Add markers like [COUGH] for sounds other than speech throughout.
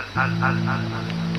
Están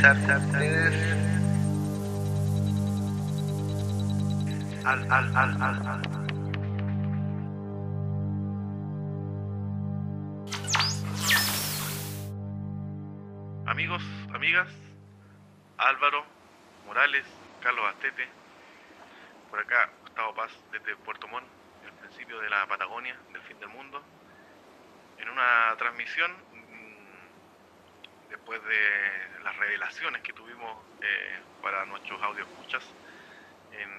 sintonizar después de las revelaciones que tuvimos eh, para nuestros audio escuchas en,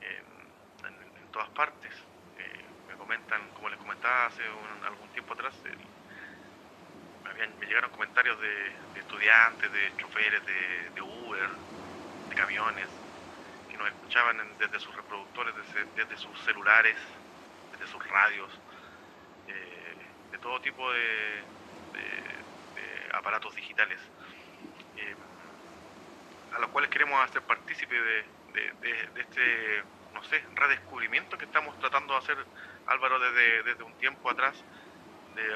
en- todas partes. Eh, me comentan, como les comentaba hace un- algún tiempo atrás, me, llegaron comentarios de, estudiantes, de choferes de, Uber, de camiones, que nos escuchaban desde sus reproductores, desde, desde sus celulares, desde sus radios, eh, de todo tipo de aparatos digitales, eh, a los cuales queremos hacer partícipe de, este, no sé, redescubrimiento que estamos tratando de hacer, Álvaro, desde, desde un tiempo atrás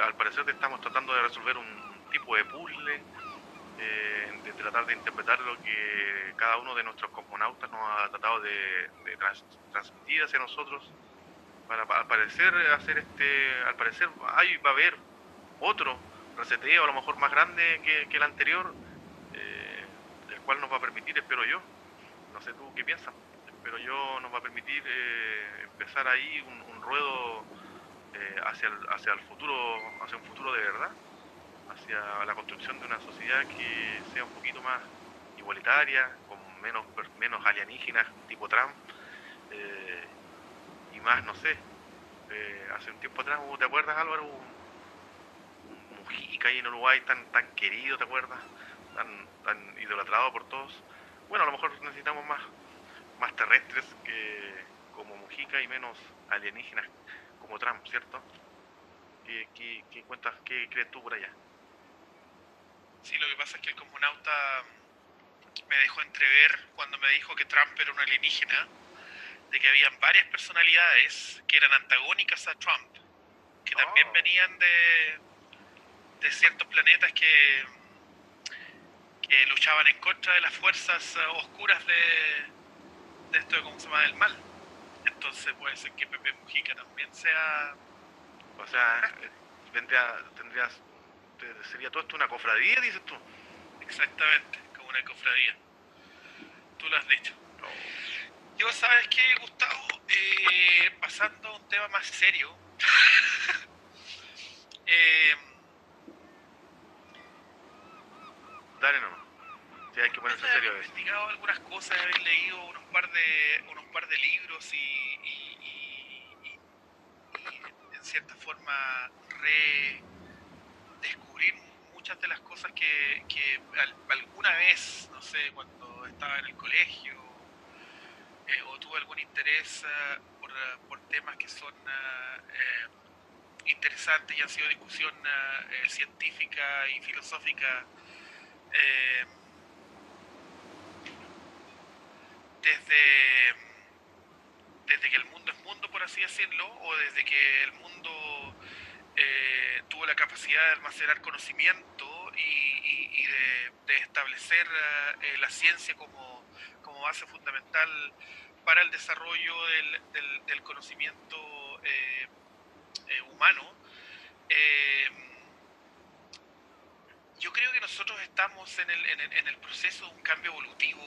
al parecer estamos tratando de resolver un tipo de puzzle, eh, de tratar de interpretar lo que cada uno de nuestros cosmonautas nos ha tratado de, de trans- transmitir hacia nosotros. Para, al parecer hacer este, al parecer hay, va a haber otro reseteo a lo mejor más grande que, que el anterior, eh, el cual nos va a permitir, espero yo, no sé tú qué piensas, pero yo nos va a permitir eh, empezar ahí un, ruedo eh, hacia, el, hacia el futuro, hacia un futuro de verdad, hacia la construcción de una sociedad que sea un poquito más igualitaria, con menos, menos alienígenas tipo Trump, eh, y más, no sé, eh, hace un tiempo atrás, ¿te acuerdas Álvaro? Mujica ahí en Uruguay tan, tan querido, ¿te acuerdas? Tan, tan idolatrado por todos. Bueno, a lo mejor necesitamos más, más terrestres que como Mujica y menos alienígenas como Trump, ¿cierto? ¿Qué, qué, qué cuentas, qué crees tú por allá? Sí, lo que pasa es que el cosmonauta me dejó entrever cuando me dijo que Trump era un alienígena. de que habían varias personalidades que eran antagónicas a Trump, que también Oh. venían de, de ciertos planetas que, que luchaban en contra de las fuerzas eh, oscuras de, de esto de cómo se llama del mal. Entonces puede ser que Pepe Mujica también sea O sea, vendría, tendrías, te- sería todo esto una cofradía, dices tú. exactamente como una cofradía. Tú lo has dicho. Yo, ¿sabes qué, Gustavo? Eh, pasando a un tema más serio. [LAUGHS] eh, Dale nomás. Sí, hay que ponerse he serio veces. investigado algunas cosas, he leído unos par de, unos par de libros y, y- y- y- en cierta forma redescubrir muchas de las cosas que, que al- alguna vez, no sé, cuando estaba en el colegio eh, o tuve algún interés ah, por, ah, por temas que son ah, eh, interesantes y han sido discusión eh, científica y filosófica eh, desde, desde que el mundo es mundo, por así decirlo, o desde que el mundo eh, tuvo la capacidad de almacenar conocimiento y, de, establecer eh, la ciencia como, como base fundamental para el desarrollo del, conocimiento humano. Yo creo que nosotros estamos en el, en el- en el proceso de un cambio evolutivo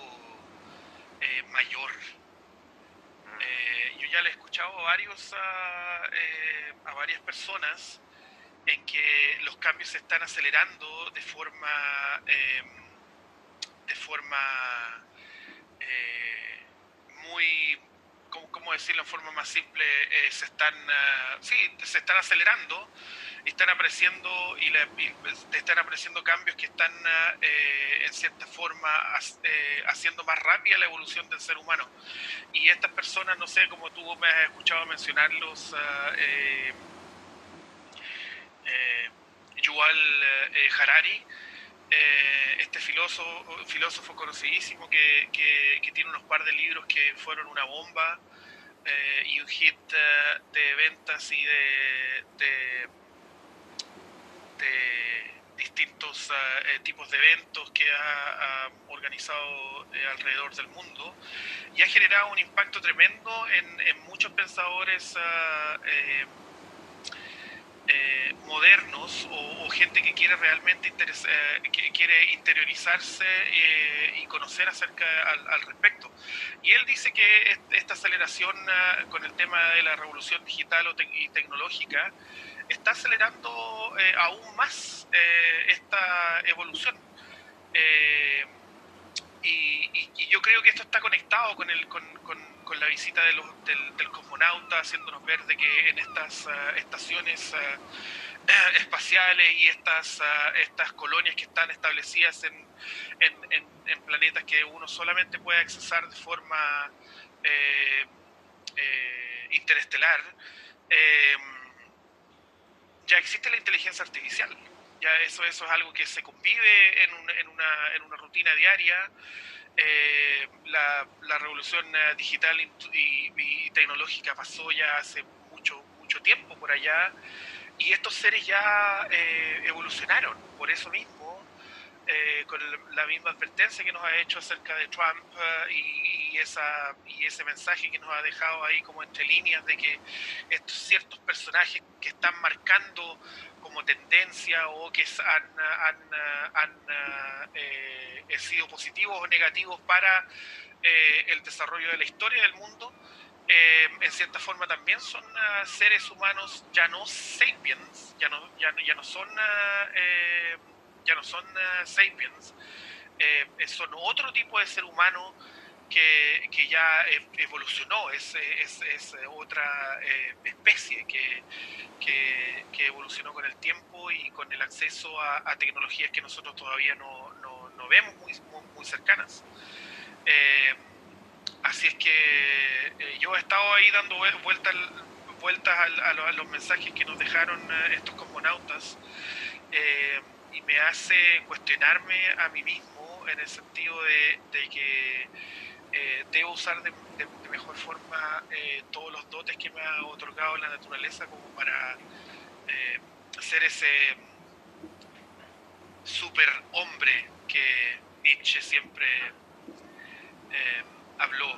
eh, mayor. Mm. Eh, yo ya le he escuchado a varios a, eh, a varias personas en que los cambios se están acelerando de forma eh, de forma muy ¿cómo, cómo decirlo en forma más simple? Se están ah, sí, se están acelerando están apareciendo y, la- y están apareciendo cambios que están ah, eh, en cierta forma hac- eh, haciendo más rápida la evolución del ser humano. Y estas personas no sé como tú me has escuchado mencionarlos ah, eh, eh, Yuval eh, Harari eh, este filósofo, filósofo conocidísimo que, que- que tiene unos par de libros que fueron una bomba eh, y un hit eh, de ventas y de, de, de distintos ah, eh, tipos de eventos que ha, organizado eh, alrededor del mundo y ha generado un impacto tremendo en, en muchos pensadores ah, eh, eh, modernos o, o gente que quiere realmente interes- eh, que quiere interiorizarse y conocer acerca al, al respecto. Y él dice que est- esta aceleración ah, con el tema de la revolución digital o tec- y tecnológica está acelerando eh, aún más eh, esta evolución. Eh, y, yo creo que esto está conectado con, el, con, con- la visita del, del cosmonauta, haciéndonos ver de que en estas ah, estaciones ah, espaciales y estas, ah, estas colonias que están establecidas en, en- en- en planetas que uno solamente puede accesar de forma interestelar, ya existe la inteligencia artificial. Ya eso, eso es algo que se convive en, en una, en una rutina diaria. Eh, la, la revolución eh, digital y tecnológica pasó ya hace mucho, mucho tiempo por allá y estos seres ya eh, evolucionaron por eso mismo, eh, con la misma advertencia que nos ha hecho acerca de Trump eh, y, y esa, y ese mensaje que nos ha dejado ahí como entre líneas de que estos ciertos personajes que están marcando como tendencia o que han, han, han, eh, eh, sido positivos o negativos para eh, el desarrollo de la historia del mundo, eh, en cierta forma también son ah, seres humanos ya no sapiens, ya no, ya ya no son, ah, eh, ya no son ah, sapiens, eh, son otro tipo de ser humano que, que ya e- evolucionó, es, es, es otra eh, especie que, que, que evolucionó con el tiempo y con el acceso a, a tecnologías que nosotros todavía no, no, no vemos muy, muy, muy cercanas. Eh, así es que eh, yo he estado ahí dando vuel- vueltas vueltas a, a los mensajes que nos dejaron eh, estos cosmonautas eh, y me hace cuestionarme a mí mismo en el sentido de, de que eh, debo usar de, mejor forma eh, todos los dotes que me ha otorgado la naturaleza como para eh, ser ese super hombre que Nietzsche siempre eh, habló.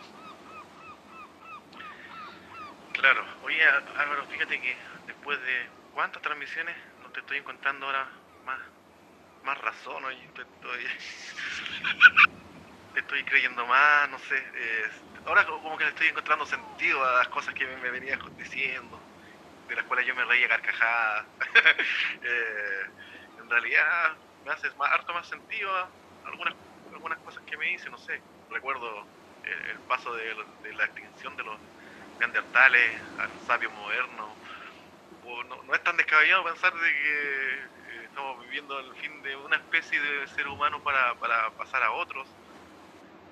Claro, oye Álvaro, fíjate que después de cuántas transmisiones no te estoy encontrando ahora más, más razón, te estoy, [LAUGHS] estoy creyendo más, no sé, ahora como que le estoy encontrando sentido a las cosas que me, venías diciendo, de las cuales yo me reía carcajadas. [LAUGHS] eh, en realidad me hace más, harto más sentido algunas, algunas cosas que me hice, no sé, recuerdo el, paso de, la extinción de los neandertales al sabio moderno. no, es tan descabellado pensar de que estamos viviendo el fin de una especie de ser humano para, para pasar a otros.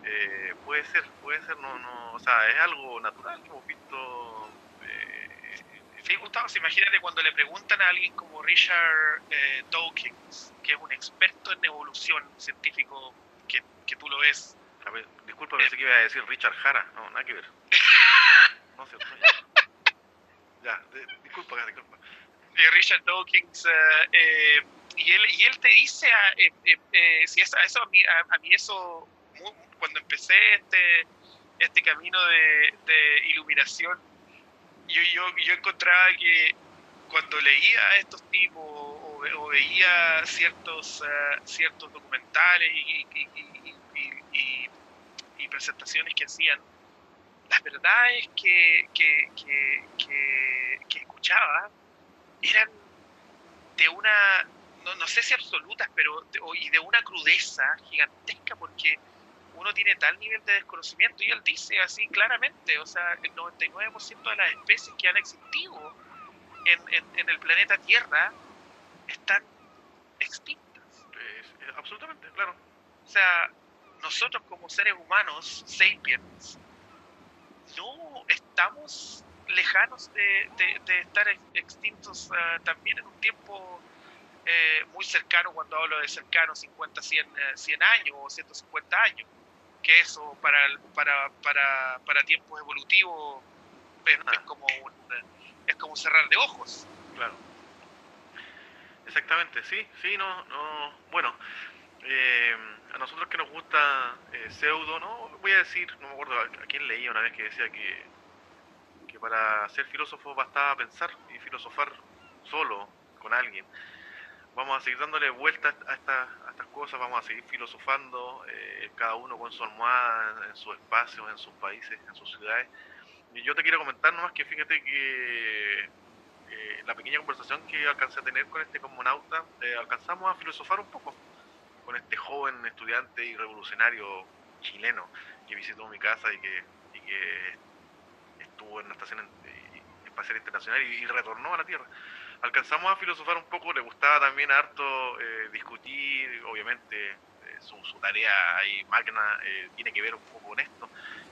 Eh, puede ser, puede ser, no, no, o sea, es algo natural que hemos visto. Eh, sí, Gustavo, imagínate cuando le preguntan a alguien como Richard Dawkins, que es un experto en evolución científico, que, que tú lo ves a ver, disculpa, pensé que iba a decir Richard Jara. No, nada que ver. [LAUGHS] No, cierto. Ya, ya disculpa, disculpa. Richard Dawkins, eh, eh, y, él, y él te dice, a, eh, si eso, a, mí, a, mí eso, cuando empecé este, este camino de, de iluminación, yo, yo, yo encontraba que cuando leía a estos tipos o, o veía ciertos, ciertos documentales y, y, presentaciones que hacían, las verdades que, que, que, escuchaba eran de una, no, no, sé si absolutas, pero de, y de una crudeza gigantesca, porque uno tiene tal nivel de desconocimiento, y él dice así claramente, o sea, el 99% de las especies que han existido en, en, el planeta Tierra están extintas. absolutamente, claro. O sea, nosotros como seres humanos, sapiens, no estamos lejanos de, estar extintos ah, también en un tiempo eh, muy cercano, cuando hablo de cercano, 50, 100, 100 años o 150 años, que eso para, para, para, para tiempos evolutivos es, ah. como un, es como cerrar de ojos. Claro. Exactamente, sí, sí, no, no, bueno, eh, a nosotros que nos gusta eh, pseudo, ¿no? Voy a decir, no me acuerdo a, quién leía una vez que decía que, que para ser filósofo bastaba pensar y filosofar solo, con alguien. Vamos a seguir dándole vueltas a, a estas cosas, vamos a seguir filosofando, eh, cada uno con su almohada, en, sus espacios, en sus países, en sus ciudades. Y yo te quiero comentar nomás que fíjate que eh, la pequeña conversación que alcancé a tener con este cosmonauta, alcanzamos a filosofar un poco con este joven estudiante y revolucionario chileno que visitó mi casa y que, estuvo en la estación espacial internacional y, retornó a la Tierra. Alcanzamos a filosofar un poco, le gustaba también harto eh, discutir, obviamente eh, su, tarea ahí magna eh, tiene que ver un poco con esto.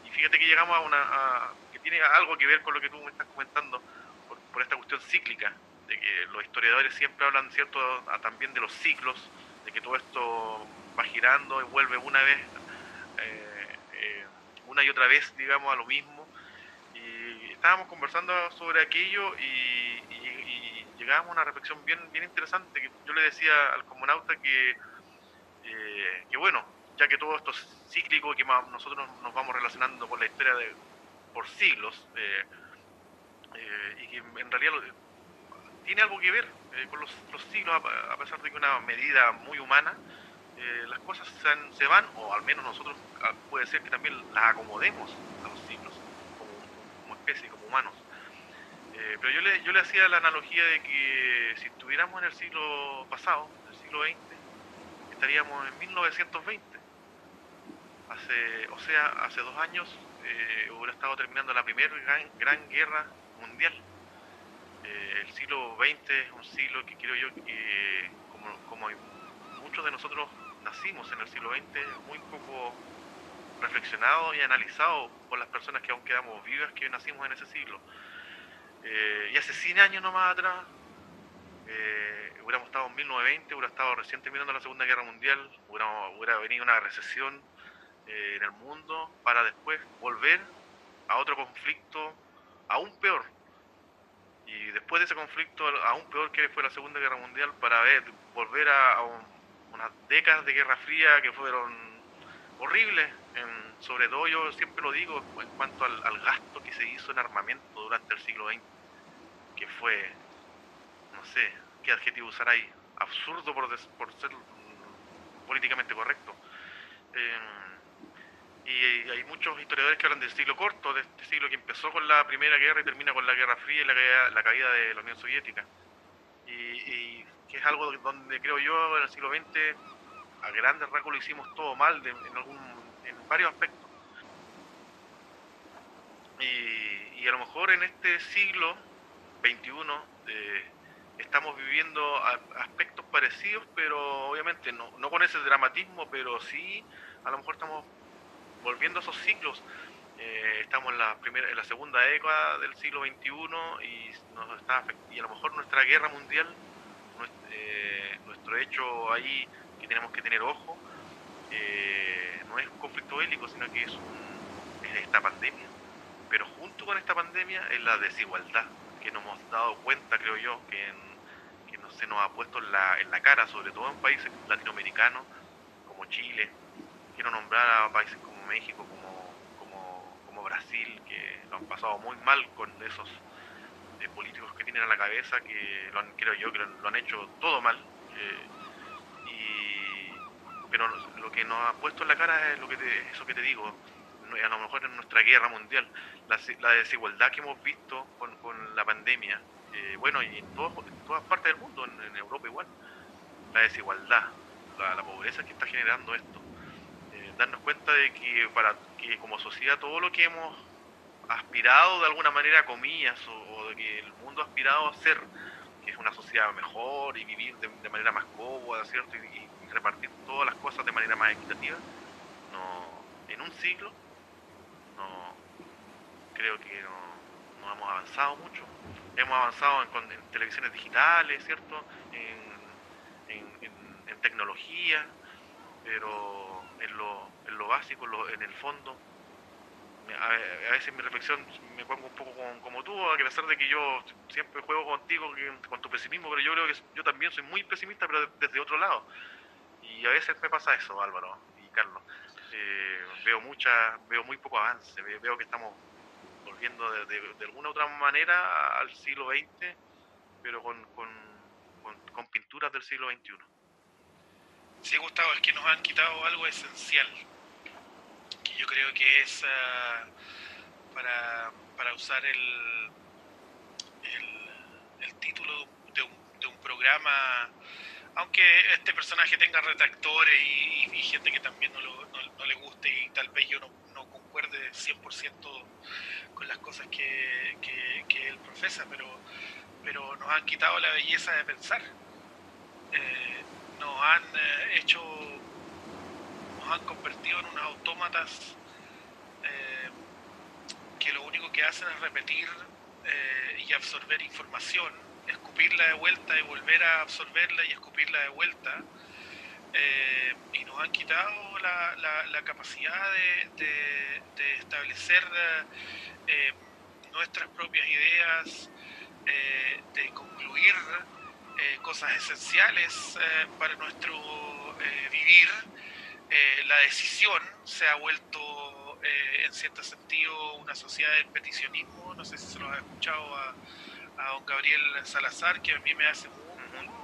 Y fíjate que llegamos a una, que tiene algo que ver con lo que tú me estás comentando, por, esta cuestión cíclica, de que los historiadores siempre hablan, ¿cierto?, también de los ciclos, de que todo esto va girando y vuelve una vez, eh, una y otra vez, digamos, a lo mismo. Y estábamos conversando sobre aquello y, llegábamos a una reflexión bien, bien interesante, que yo le decía al comunauta que, eh, que bueno, ya que todo esto es cíclico, que nosotros nos vamos relacionando con la historia de, por siglos, y que en realidad tiene algo que ver eh, con los, siglos, a, pesar de que una medida muy humana, eh, las cosas se, van, o al menos nosotros ah, puede ser que también las acomodemos a los siglos, como, especie, como humanos. Eh, pero yo le, yo le hacía la analogía de que si estuviéramos en el siglo pasado, en el siglo XX, estaríamos en 1920. Hace, o sea, hace dos años hubiera estado terminando la primera gran guerra mundial eh, el siglo XX es un siglo que creo yo que, como, como muchos de nosotros nacimos en el siglo XX, muy poco reflexionado y analizado por las personas que aún quedamos vivas que nacimos en ese siglo. Eh, y hace 100 años nomás atrás, eh, hubiéramos estado en 1920, hubiera estado recién terminando la Segunda Guerra Mundial, hubiera, hubiera venido una recesión eh, en el mundo para después volver a otro conflicto aún peor. Y después de ese conflicto aún peor que fue la Segunda Guerra Mundial para ver, volver a, unas décadas de Guerra Fría que fueron horribles. sobre todo yo siempre lo digo en cuanto al, al gasto que se hizo en armamento durante el siglo XX, que fue, no sé, qué adjetivo usar ahí, absurdo por, por ser políticamente correcto. Em, y hay muchos historiadores que hablan del siglo corto, de este siglo que empezó con la Primera Guerra y termina con la Guerra Fría y la caída, de la Unión Soviética. Y, que es algo donde creo yo en el siglo XX a grandes rasgos lo hicimos todo mal algún, en varios aspectos. Y, a lo mejor en este siglo XXI eh, estamos viviendo aspectos parecidos, pero obviamente no, no con ese dramatismo, pero sí a lo mejor estamos volviendo a esos ciclos. Eh, estamos en la primera, en la segunda década del siglo XXI y nos está y a lo mejor nuestra guerra mundial, eh, nuestro, hecho ahí que tenemos que tener ojo, no es un conflicto bélico, sino que es, es esta pandemia. Pero junto con esta pandemia es la desigualdad que nos hemos dado cuenta, creo yo, que, que no, se nos ha puesto en la, en la cara, sobre todo en países latinoamericanos como Chile. Quiero nombrar a países como México como, como, Brasil, que lo han pasado muy mal con esos eh, políticos que tienen a la cabeza, que lo han, creo yo que lo, han hecho todo mal. Eh, y, pero lo que nos ha puesto en la cara es lo que eso que te digo, a lo mejor en nuestra guerra mundial, la, desigualdad que hemos visto con, la pandemia, eh, bueno, y en, todas partes del mundo, en, Europa igual, la desigualdad, la, pobreza que está generando esto darnos cuenta de que para que como sociedad todo lo que hemos aspirado de alguna manera comillas o, de que el mundo ha aspirado a ser que es una sociedad mejor y vivir de, manera más cómoda cierto y, repartir todas las cosas de manera más equitativa no en un siglo creo que no, hemos avanzado mucho hemos avanzado en, televisiones digitales cierto en, en tecnología pero en lo, en lo básico, en, el fondo. A, veces mi reflexión me pongo un poco como, tú, a pesar de que yo siempre juego contigo con tu pesimismo, pero yo creo que yo también soy muy pesimista, pero desde otro lado. Y a veces me pasa eso, Álvaro y Carlos. Eh, veo mucha, veo muy poco avance, veo que estamos volviendo de, de, alguna otra manera al siglo XX, pero con, con, con pinturas del siglo XXI. Sí, Gustavo, es que nos han quitado algo esencial, que yo creo que es ah, para, usar el, el, título de un, programa, aunque este personaje tenga retractores y, gente que también no, le guste y tal vez yo no, no concuerde 100% con las cosas que, él profesa, pero, pero nos han quitado la belleza de pensar. Eh, nos han eh, hecho, nos han convertido en unos autómatas eh, que lo único que hacen es repetir y absorber información, escupirla de vuelta y volver a absorberla y escupirla de vuelta. y nos han quitado la, capacidad de, establecer nuestras propias ideas, de concluir eh, cosas esenciales eh, para nuestro eh, vivir. la decisión se ha vuelto, en cierto sentido, una sociedad del peticionismo. No sé si se lo ha escuchado a, don Gabriel Salazar, que a mí me hace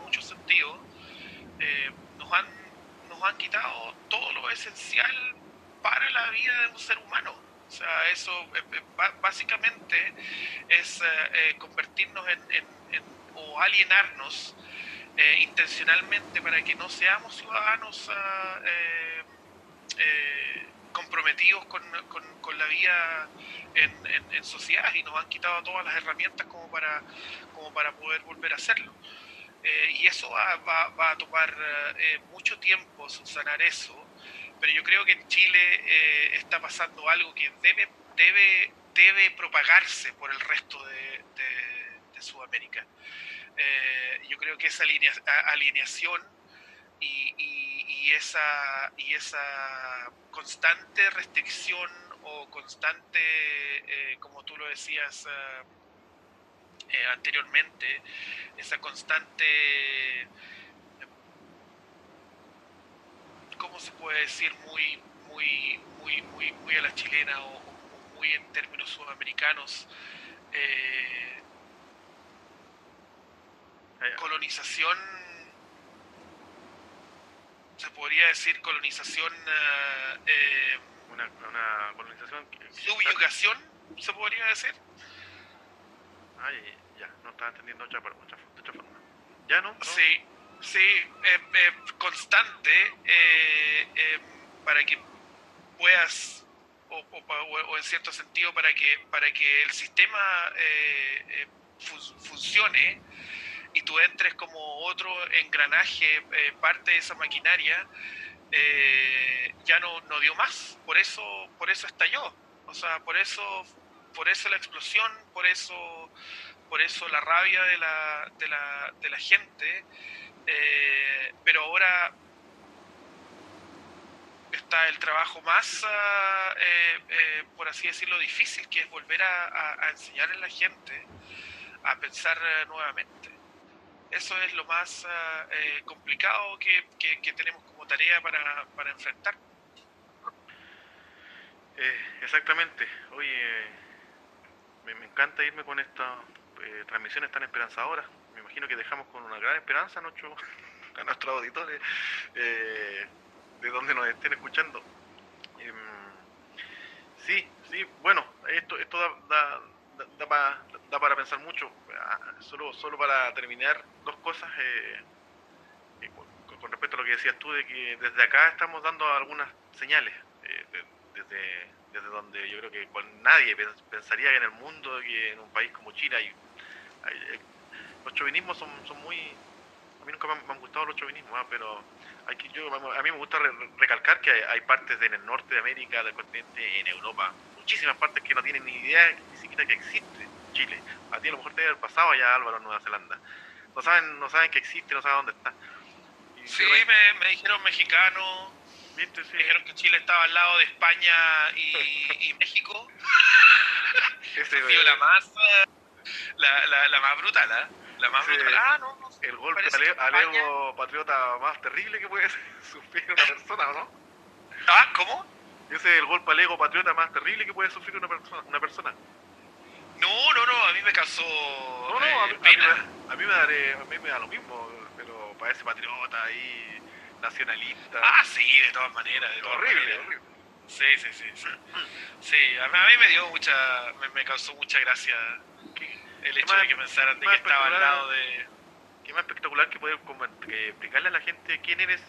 mucho sentido. nos, han, nos han quitado todo lo esencial para la vida de un ser humano. O sea, eso básicamente es convertirnos en o alienarnos eh, intencionalmente para que no seamos ciudadanos ah, eh, eh, comprometidos con, con, la vida en, en, sociedad y nos han quitado todas las herramientas como para, como para poder volver a hacerlo. y eso va, va, a tomar mucho tiempo sanar eso, pero yo creo que en Chile está pasando algo que debe, debe, debe propagarse por el resto de, de Sudamérica. Eh, yo creo que esa alineación y, y, esa, y esa constante restricción o constante, eh, como tú lo decías eh, anteriormente, esa constante, ¿cómo se puede decir? Muy, muy, muy, muy, muy a la chilena o, muy en términos sudamericanos. colonización se podría decir colonización eh, una, una, colonización subyugación se podría decir. Ay ya no estaba entendiendo otra, otra, otra forma ya no, sí sí eh, eh, constante para que puedas o, o, en cierto sentido para que para que el sistema funcione y tú entres como otro engranaje, eh, parte de esa maquinaria, eh, ya no, no dio más. Por eso, por eso estalló. O sea, por eso, por eso la explosión, por eso, por eso la rabia de la, de la, de la gente. Eh, pero ahora está el trabajo más, ah, por así decirlo, difícil, que es volver a, a enseñar a la gente a pensar nuevamente eso es lo más ah, eh, complicado que, tenemos como tarea para, enfrentar. Eh, exactamente. Oye, me, encanta irme con estas eh, transmisiones tan esperanzadoras. Me imagino que dejamos con una gran esperanza a, nuestro, [LAUGHS] a nuestros auditores de donde nos estén escuchando. Em, sí, sí, bueno, esto, esto da da, para pensar mucho. Ah, solo, solo para terminar, dos cosas eh, eh, con, respecto a lo que decías tú, de que desde acá estamos dando algunas señales, eh, desde, desde donde yo creo que nadie pensaría que en el mundo, que en un país como China, hay, los chauvinismos son, son muy... A mí nunca me han, gustado los chauvinismos, ¿ah? pero hay que, yo, a mí me gusta recalcar que hay, hay partes en el norte de América, del continente, en Europa, muchísimas partes que no tienen ni idea ni siquiera que existe Chile. A ti a lo mejor te debe haber pasado allá Álvaro en Nueva Zelanda. No saben, no saben que existe, no saben dónde está. sí, me, dijeron mexicano, me dijeron que Chile estaba al lado de España y, [LAUGHS] México. Ese, ha sido la más, la, la, la más brutal, ¿eh? La más brutal. Ah, no, no El golpe al, ego patriota más terrible que puede [LAUGHS] sufrir una persona, ¿no? Ah, ¿cómo? Ese es el golpe al ego patriota más terrible que puede sufrir una persona. Una persona. No, no, no, a mí me causó. No, no, a, mí, a, mí, me a mí me da lo mismo, pero para ese patriota ahí, nacionalista. Ah, sí, de todas maneras. De horrible, horrible. Sí, sí, sí. Sí, a, mí, me dio mucha. Me, causó mucha gracia el hecho de que pensaran de que estaba al lado de. Qué más espectacular que poder explicarle a la gente quién eres,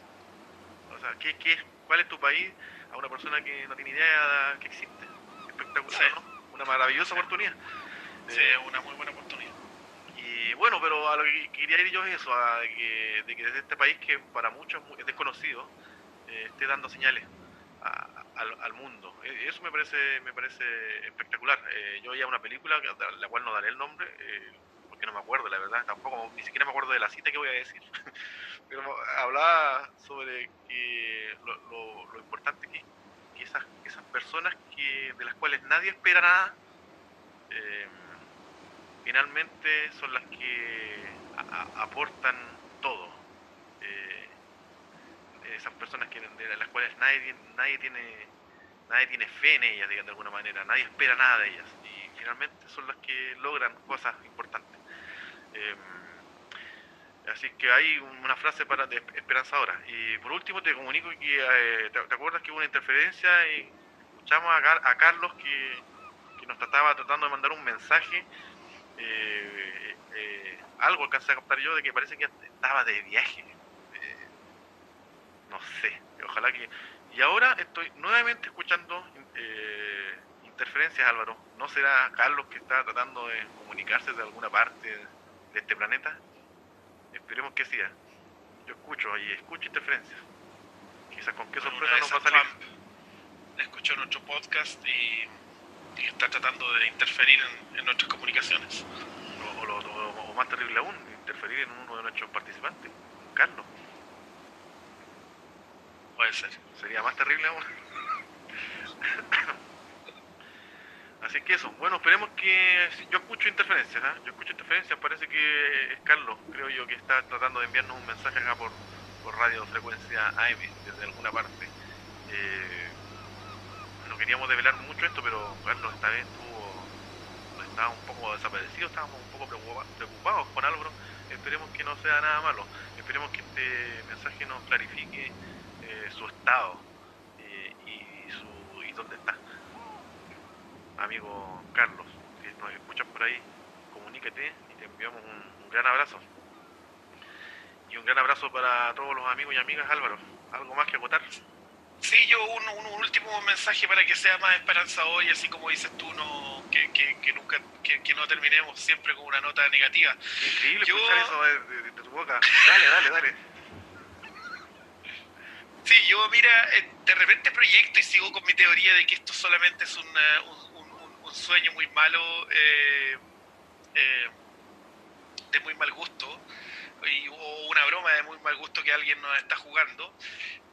o sea, qué, qué, cuál es tu país a una persona que no tiene idea que existe. Espectacular, ¿no? Una maravillosa oportunidad. Sí, es una muy buena oportunidad. Y bueno, pero a lo que quería ir yo es eso, a que, de que desde este país que para muchos es desconocido, eh, esté dando señales al, mundo. E, eso me parece me parece espectacular. Eh, yo veía una película, la cual no daré el nombre, eh, porque no me acuerdo, la verdad, tampoco, ni siquiera me acuerdo de la cita que voy a decir. [LAUGHS] hablaba sobre que lo, importante que, que esas, esas, personas que de las cuales nadie espera nada, eh, finalmente son las que aportan todo. Eh, esas personas que, de las cuales nadie, nadie tiene nadie tiene fe en ellas, de alguna manera, nadie espera nada de ellas y finalmente son las que logran cosas importantes. Eh, Así que hay una frase para de esperanzadora. Y por último te comunico que eh, te, acuerdas que hubo una interferencia y escuchamos a, Carlos que, nos trataba tratando de mandar un mensaje. Eh, eh, algo alcancé a captar yo de que parece que estaba de viaje. no sé, ojalá que... Y ahora estoy nuevamente escuchando interferencias, Álvaro. ¿No será Carlos que está tratando de comunicarse de alguna parte de este planeta? Esperemos que sea. Yo escucho y escucho interferencias. Quizás con qué sorpresa nos va a salir. Escuchó nuestro podcast y, está tratando de interferir en, nuestras comunicaciones. O, más terrible aún, interferir en uno de nuestros participantes, Carlos. Puede ser. Sería más terrible aún. [LAUGHS] Así que eso, bueno, esperemos que... Yo escucho interferencias, ¿ah? Yo escucho interferencias, parece que es Carlos, creo yo, que está tratando de enviarnos un mensaje acá por, por radio frecuencia AM, desde alguna parte. Eh, no queríamos develar mucho esto, pero Carlos esta vez estuvo... Estaba un poco desaparecido, estábamos un poco preocupa- preocupados con Álvaro. Esperemos que no sea nada malo. Esperemos que este mensaje nos clarifique eh, su estado eh, y, su, y dónde está amigo Carlos, si nos escuchas por ahí, comuníquete y te enviamos un, un gran abrazo. Y un gran abrazo para todos los amigos y amigas, Álvaro. ¿Algo más que acotar? Sí, yo un, un- un último mensaje para que sea más esperanzador y así como dices tú, no, que, que, que nunca, que, que no terminemos siempre con una nota negativa. Increíble Yo- escuchar eso de, de- de tu boca. Dale, dale, dale. Sí, yo mira, eh, de repente proyecto y sigo con mi teoría de que esto solamente es una- un, un- sueño muy malo, eh, eh, de muy mal gusto, y, o una broma de muy mal gusto que alguien nos está jugando,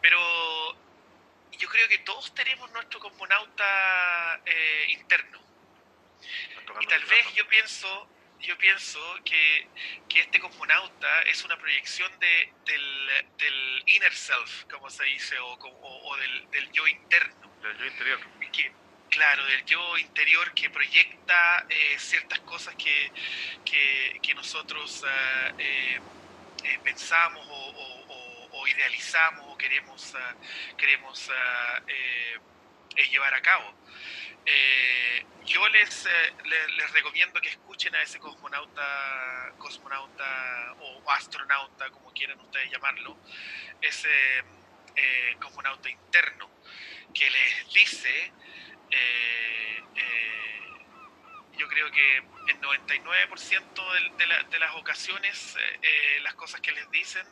pero yo creo que todos tenemos nuestro cosmonauta eh, interno. Y tal vez yo pienso, yo pienso que, que este cosmonauta es una proyección de, del, del inner self, como se dice, o, como- o- o del, del yo interno. Del yo interior. Que, claro, del yo interior que proyecta eh, ciertas cosas que, que, nosotros ah, eh, eh, pensamos o, idealizamos o queremos, ah, queremos ah, llevar a cabo. Yo les, eh, le- les, recomiendo que escuchen a ese cosmonauta, cosmonauta o astronauta, como quieran ustedes llamarlo, ese cosmonauta interno, que les dice, eh, eh, yo creo que el 99% del- de, la- de las ocasiones, eh, las cosas que les dicen,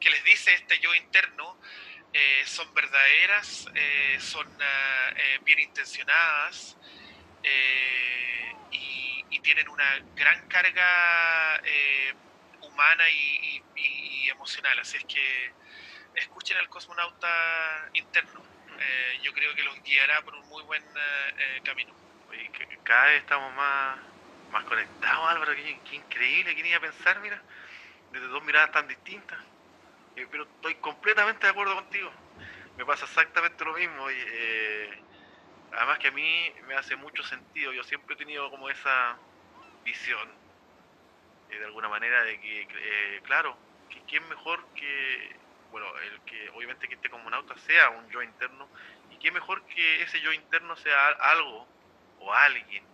que les dice este yo interno, son verdaderas, son ah, bien intencionadas y, tienen una gran carga humana y emocional. Así es que escuchen al cosmonauta interno. Yo creo que los guiará por un muy buen eh, eh, camino. Oye, cada vez estamos más, más conectados, Álvaro. Qué, qué increíble, ¿quién iba a pensar, mira? Desde dos miradas tan distintas. Eh, pero estoy completamente de acuerdo contigo. Me pasa exactamente lo mismo. eh, además que a mí me hace mucho sentido. Yo siempre he tenido como esa visión, de alguna manera, de que, claro, que quién mejor que, bueno, el que obviamente que este cosmonauta sea un yo interno, qué mejor que ese yo interno sea al- algo o alguien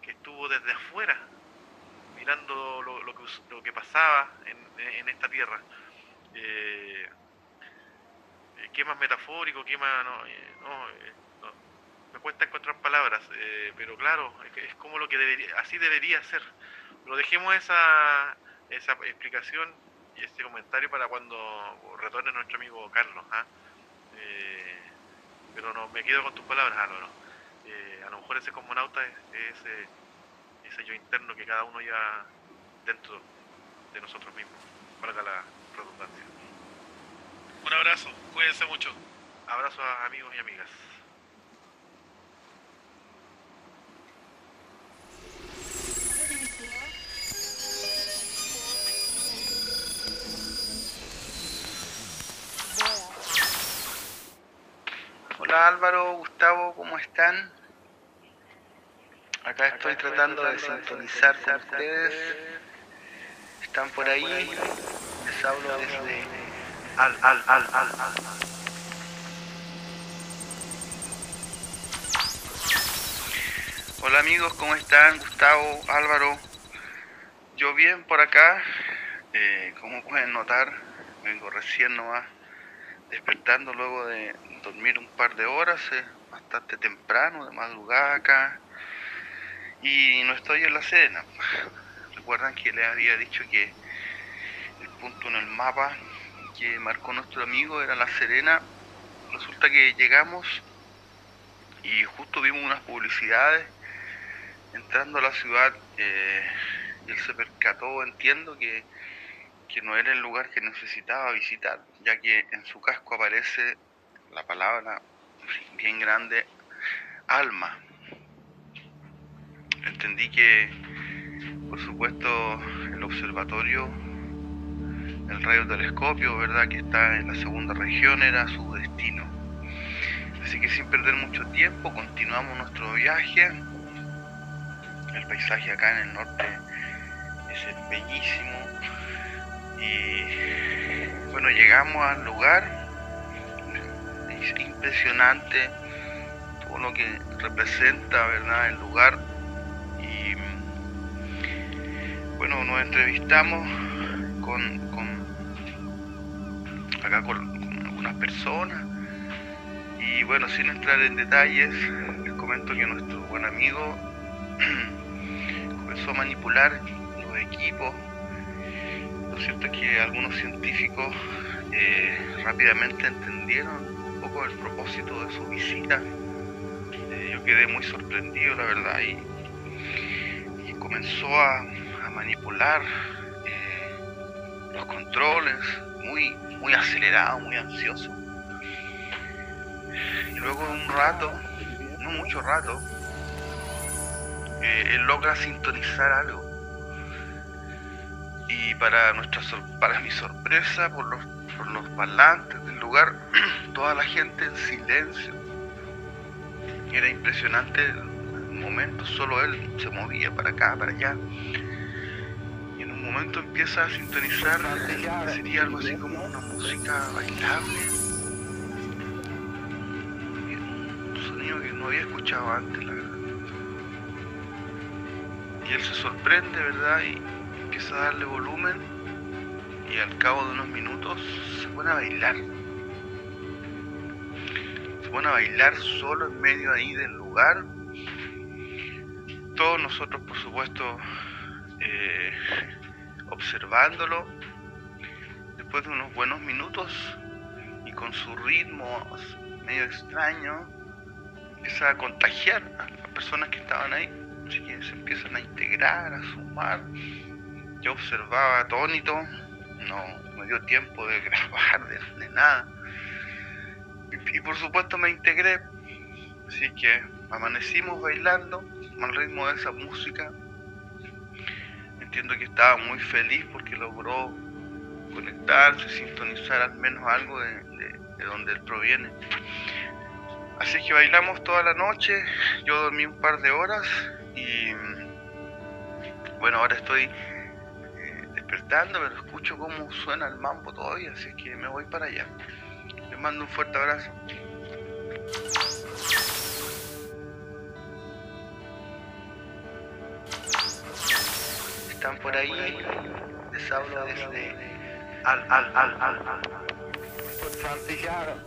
que estuvo desde afuera mirando lo, lo que, lo que pasaba en, en esta tierra. Eh, eh, ¿Qué más metafórico? ¿Qué más.? No, eh, no, eh, no. me cuesta encontrar palabras, eh, pero claro, es como lo que debería, así debería ser. Pero dejemos esa, esa explicación y ese comentario para cuando retorne nuestro amigo Carlos. ¿ah? Eh, pero no, me quedo con tus palabras, Álvaro. Eh, a lo mejor ese cosmonauta es, es ese, ese yo interno que cada uno lleva dentro de nosotros mismos, valga la redundancia. Un abrazo, cuídense mucho. Abrazos a amigos y amigas. Hola Álvaro, Gustavo, ¿cómo están? Acá estoy tratando de sintonizar con ustedes. ¿Están por ahí? Les hablo desde Al, al, al, al, al. Hola amigos, ¿cómo están? Gustavo, Álvaro. Yo bien por acá. Eh, como pueden notar, vengo recién nomás despertando luego de dormir un par de horas, eh, bastante temprano, de madrugada acá. Y no estoy en La Serena. [LAUGHS] Recuerdan que les había dicho que el punto en el mapa que marcó nuestro amigo era La Serena. Resulta que llegamos y justo vimos unas publicidades entrando a la ciudad eh, y él se percató, entiendo, que, que no era el lugar que necesitaba visitar, ya que en su casco aparece la palabra bien grande, alma. Entendí que, por supuesto, el observatorio, el radiotelescopio, ¿verdad?, que está en la segunda región, era su destino. Así que sin perder mucho tiempo, continuamos nuestro viaje. El paisaje acá en el norte es bellísimo. Y bueno, llegamos al lugar es impresionante todo lo que representa, ¿verdad?, el lugar. Y bueno, nos entrevistamos con, con acá con, algunas personas. Y bueno, sin entrar en detalles, les comento que nuestro buen amigo [CLEARS THROAT] comenzó a manipular los equipos. Lo cierto es que algunos científicos eh, rápidamente entendieron el propósito de su visita. Eh, yo quedé muy sorprendido, la verdad, y, comenzó a, manipular eh, los controles, muy, muy acelerado, muy ansioso. Y luego de un rato, no mucho rato, eh, él logra sintonizar algo. Y para, nuestra, para mi sorpresa, por los, por los parlantes del lugar, [CLEARS THROAT] toda la gente en silencio. Era impresionante el momento, solo él se movía para acá, para allá. Y en un momento empieza a sintonizar, sería algo así como una música bailable. Un sonido que no había escuchado antes, la verdad. Y él se sorprende, ¿verdad? Y empieza a darle volumen y al cabo de unos minutos se pone a bailar se a bailar solo en medio ahí del lugar. Todos nosotros, por supuesto, eh, observándolo. Después de unos buenos minutos y con su ritmo medio extraño, empieza a contagiar a las personas que estaban ahí. Así que se empiezan a integrar, a sumar. Yo observaba atónito, no me dio tiempo de [LAUGHS] grabar, de nada y por supuesto me integré. Así que amanecimos bailando al ritmo de esa música. Entiendo que estaba muy feliz porque logró conectarse, sintonizar al menos algo de, donde él proviene. Así que bailamos toda la noche, yo dormí un par de horas y bueno, ahora estoy despertando, pero escucho cómo suena el mambo todavía, así que me voy para allá mando un fuerte abrazo. Están por ahí, les hablo desde al, al, al, al, al. Vor 20 Jahren.